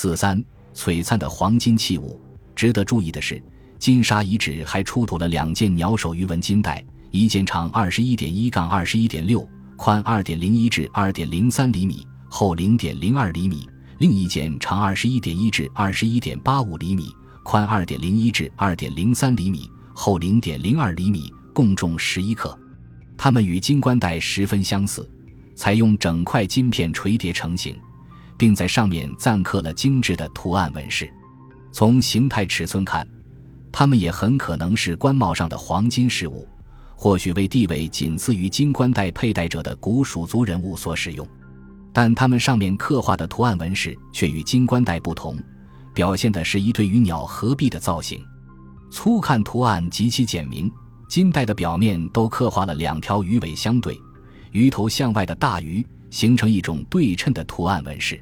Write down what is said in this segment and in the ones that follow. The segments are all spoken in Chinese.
四三璀璨的黄金器物。值得注意的是，金沙遗址还出土了两件鸟首鱼纹金带，一件长二十一点一杠二十一点六，宽二点零一至二点零三厘米，厚零点零二厘米；另一件长二十一点一至二十一点八五厘米，宽二点零一至二点零三厘米，厚零点零二厘米，共重十一克。它们与金冠带十分相似，采用整块金片垂叠成型，并在上面錾刻了精致的图案纹饰。从形态尺寸看，它们也很可能是冠帽上的黄金饰物，或许为地位仅次于金冠带佩戴者的古蜀族人物所使用。但它们上面刻画的图案纹饰却与金冠带不同，表现的是一对鱼鸟合璧的造型。粗看图案极其简明。金带的表面都刻画了两条鱼尾相对、鱼头向外的大鱼，形成一种对称的图案纹饰。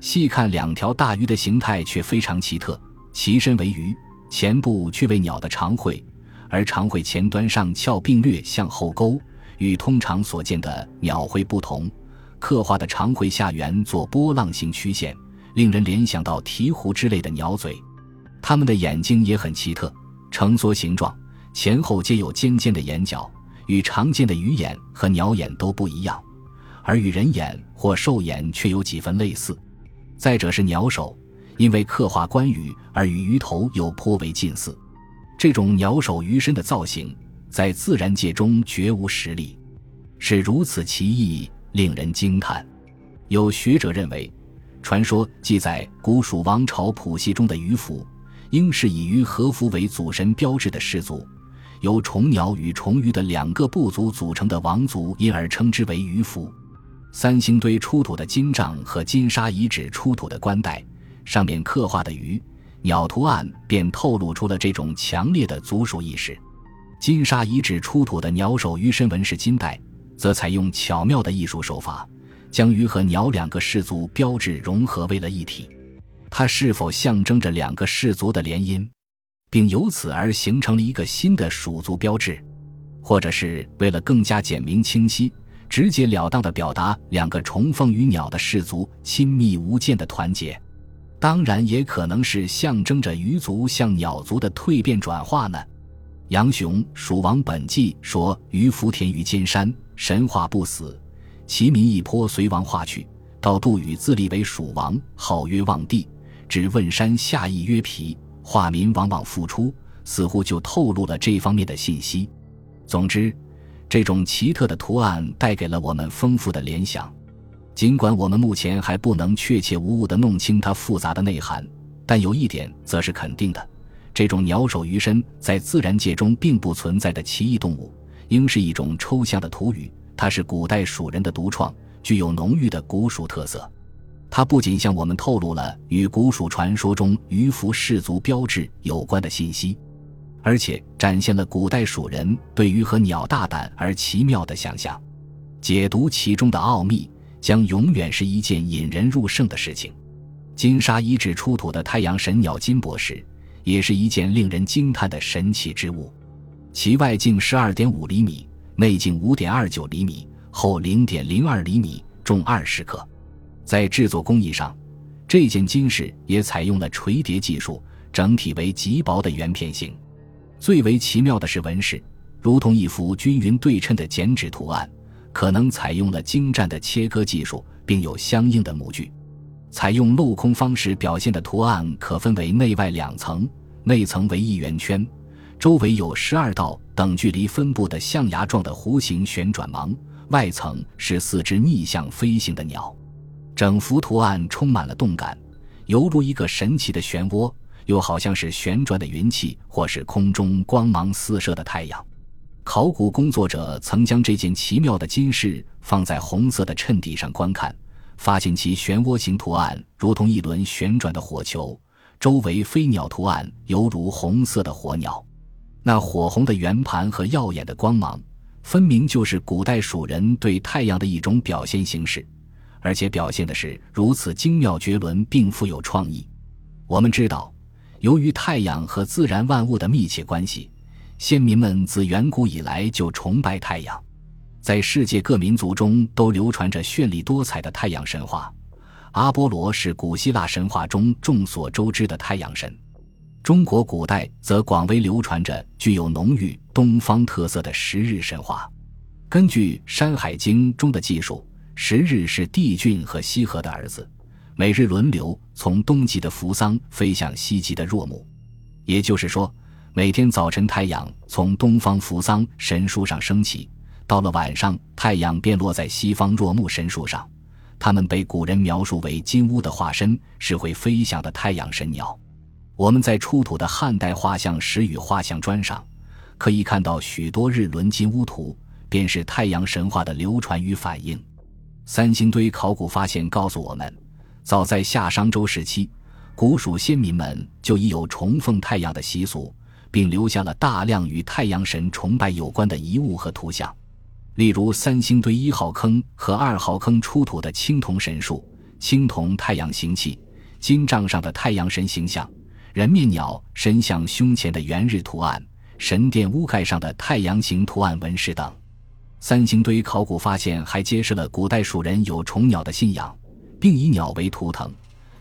细看两条大鱼的形态却非常奇特，其身为鱼，前部却为鸟的长喙，而长喙前端上翘并略向后勾，与通常所见的鸟喙不同。刻画的长喙下缘做波浪形曲线，令人联想到鹈鹕之类的鸟嘴。它们的眼睛也很奇特，呈梭形状。前后皆有尖尖的眼角，与常见的鱼眼和鸟眼都不一样，而与人眼或兽眼却有几分类似。再者是鸟首，因为刻画关羽而与鱼头又颇为近似。这种鸟首鱼身的造型，在自然界中绝无实例，是如此奇异，令人惊叹。有学者认为，传说记载古蜀王朝谱系中的鱼凫，应是以鱼和凫为祖神标志的氏族。由虫鸟与虫鱼的两个部族组成的王族，因而称之为鱼凫。三星堆出土的金杖和金沙遗址出土的冠带，上面刻画的鱼、鸟图案，便透露出了这种强烈的族属意识。金沙遗址出土的鸟首鱼身纹饰金带，则采用巧妙的艺术手法，将鱼和鸟两个氏族标志融合为了一体。它是否象征着两个氏族的联姻？并由此而形成了一个新的蜀族标志，或者是为了更加简明清晰、直截了当地表达两个重凤与鸟的氏族亲密无间的团结，当然也可能是象征着鱼族向鸟族的蜕变转化呢。杨雄《蜀王本纪》说：“鱼福田于金山，神话不死，其民一颇随王化去。到杜宇自立为蜀王，号曰望帝，指问山下邑曰皮。”化民往往复出，似乎就透露了这方面的信息。总之，这种奇特的图案带给了我们丰富的联想。尽管我们目前还不能确切无误地弄清它复杂的内涵，但有一点则是肯定的：这种鸟首鱼身在自然界中并不存在的奇异动物，应是一种抽象的图语。它是古代蜀人的独创，具有浓郁的古蜀特色。它不仅向我们透露了与古蜀传说中渔夫氏族标志有关的信息，而且展现了古代蜀人对于和鸟大胆而奇妙的想象。解读其中的奥秘，将永远是一件引人入胜的事情。金沙遗址出土的太阳神鸟金博士，也是一件令人惊叹的神奇之物。其外径十二点五厘米，内径五点二九厘米，厚零点零二厘米，重二十克。在制作工艺上，这件金饰也采用了垂叠技术，整体为极薄的圆片形。最为奇妙的是纹饰，如同一幅均匀对称的剪纸图案，可能采用了精湛的切割技术，并有相应的模具。采用镂空方式表现的图案可分为内外两层，内层为一圆圈，周围有十二道等距离分布的象牙状的弧形旋转芒，外层是四只逆向飞行的鸟。整幅图案充满了动感，犹如一个神奇的漩涡，又好像是旋转的云气，或是空中光芒四射的太阳。考古工作者曾将这件奇妙的金饰放在红色的衬底上观看，发现其漩涡形图案如同一轮旋转的火球，周围飞鸟图案犹如红色的火鸟。那火红的圆盘和耀眼的光芒，分明就是古代蜀人对太阳的一种表现形式。而且表现的是如此精妙绝伦，并富有创意。我们知道，由于太阳和自然万物的密切关系，先民们自远古以来就崇拜太阳。在世界各民族中都流传着绚丽多彩的太阳神话。阿波罗是古希腊神话中众所周知的太阳神。中国古代则广为流传着具有浓郁东方特色的十日神话。根据《山海经》中的记述，十日是帝俊和羲和的儿子，每日轮流从东极的扶桑飞向西极的若木。也就是说，每天早晨太阳从东方扶桑神树上升起，到了晚上太阳便落在西方若木神树上。他们被古人描述为金乌的化身，是会飞翔的太阳神鸟。我们在出土的汉代画像石与画像砖上，可以看到许多日轮金乌图，便是太阳神话的流传与反映。三星堆考古发现告诉我们，早在夏商周时期，古蜀先民们就已有崇奉太阳的习俗，并留下了大量与太阳神崇拜有关的遗物和图像。例如，三星堆一号坑和二号坑出土的青铜神树、青铜太阳形器、金杖上的太阳神形象。人面鸟神像胸前的圆日图案，神殿屋盖上的太阳形图案纹饰等。三星堆考古发现还揭示了古代蜀人有虫鸟的信仰，并以鸟为图腾，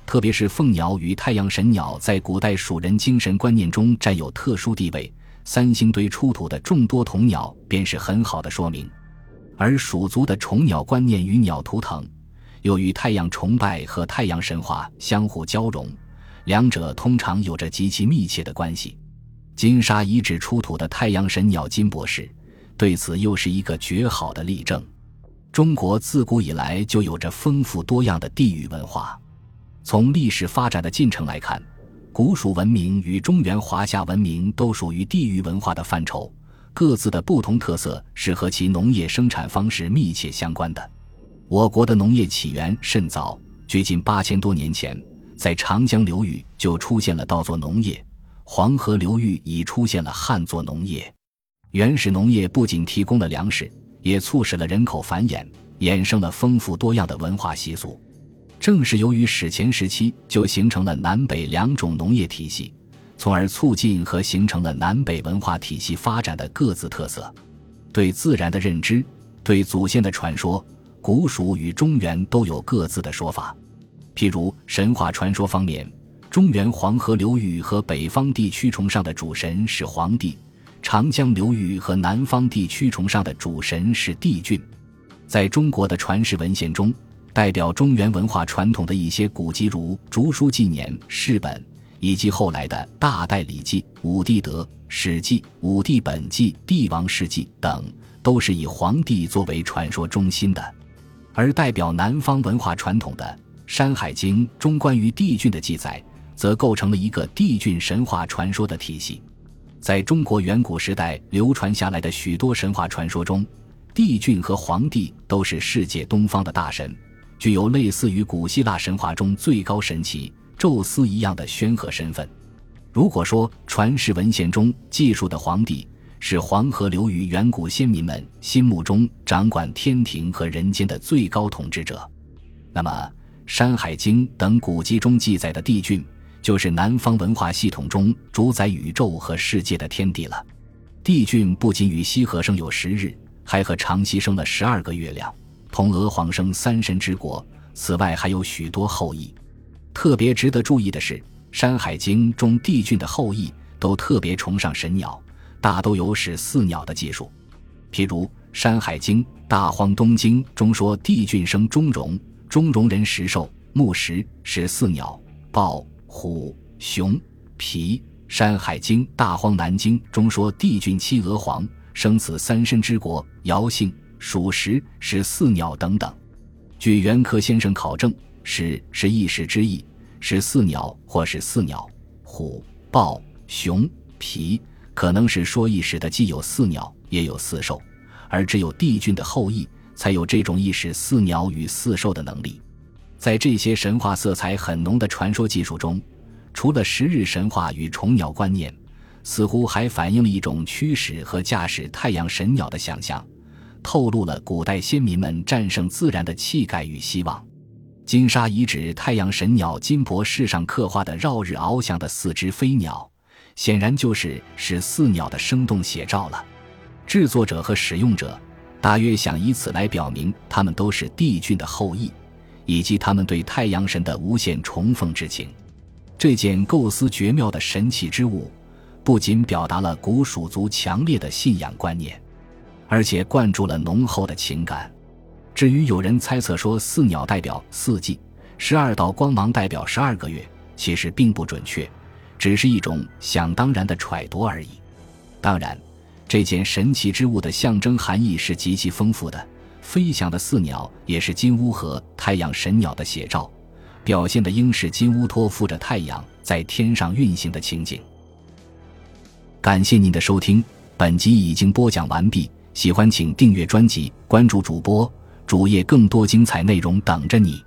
特别是凤鸟与太阳神鸟在古代蜀人精神观念中占有特殊地位。三星堆出土的众多铜鸟便是很好的说明。而蜀族的虫鸟观念与鸟图腾，又与太阳崇拜和太阳神话相互交融。两者通常有着极其密切的关系。金沙遗址出土的太阳神鸟金博士，对此又是一个绝好的例证。中国自古以来就有着丰富多样的地域文化。从历史发展的进程来看，古蜀文明与中原华夏文明都属于地域文化的范畴，各自的不同特色是和其农业生产方式密切相关的。我国的农业起源甚早，距今八千多年前。在长江流域就出现了稻作农业，黄河流域已出现了旱作农业。原始农业不仅提供了粮食，也促使了人口繁衍，衍生了丰富多样的文化习俗。正是由于史前时期就形成了南北两种农业体系，从而促进和形成了南北文化体系发展的各自特色。对自然的认知，对祖先的传说，古蜀与中原都有各自的说法。譬如神话传说方面，中原黄河流域和北方地区崇尚的主神是黄帝；长江流域和南方地区崇尚的主神是帝俊。在中国的传世文献中，代表中原文化传统的一些古籍，如《竹书纪年》《世本》，以及后来的《大代礼记》《武帝德》《史记》《武帝本纪》《帝王世纪》等，都是以黄帝作为传说中心的。而代表南方文化传统的。《山海经》中关于帝俊的记载，则构成了一个帝俊神话传说的体系。在中国远古时代流传下来的许多神话传说中，帝俊和黄帝都是世界东方的大神，具有类似于古希腊神话中最高神祇宙斯一样的宣和身份。如果说传世文献中记述的黄帝是黄河流域远古先民们心目中掌管天庭和人间的最高统治者，那么。《山海经》等古籍中记载的帝俊，就是南方文化系统中主宰宇宙和世界的天地了。帝俊不仅与羲和生有十日，还和长羲生了十二个月亮，同娥皇生三神之国。此外还有许多后裔。特别值得注意的是，《山海经》中帝俊的后裔都特别崇尚神鸟，大都有使四鸟的技术。譬如《山海经·大荒东经》中说，帝俊生钟融。中容人食兽木石使四鸟豹虎熊皮。山海经大荒南经中说帝俊妻娥皇生此三身之国尧姓属石是四鸟等等。据袁科先生考证，是是一时之意，是四鸟或是四鸟虎豹熊皮，可能是说一时的既有四鸟也有四兽，而只有帝俊的后裔。才有这种意识似鸟与似兽的能力。在这些神话色彩很浓的传说技术中，除了十日神话与虫鸟观念，似乎还反映了一种驱使和驾驶太阳神鸟的想象，透露了古代先民们战胜自然的气概与希望。金沙遗址太阳神鸟金箔饰上刻画的绕日翱翔的四只飞鸟，显然就是使四鸟的生动写照了。制作者和使用者。大约想以此来表明，他们都是帝俊的后裔，以及他们对太阳神的无限崇奉之情。这件构思绝妙的神奇之物，不仅表达了古蜀族强烈的信仰观念，而且灌注了浓厚的情感。至于有人猜测说四鸟代表四季，十二道光芒代表十二个月，其实并不准确，只是一种想当然的揣度而已。当然，这件神奇之物的象征含义是极其丰富的。飞翔的四鸟也是金乌和太阳神鸟的写照，表现的应是金乌托负着太阳在天上运行的情景。感谢您的收听，本集已经播讲完毕。喜欢请订阅专辑，关注主播。主页更多精彩内容等着你。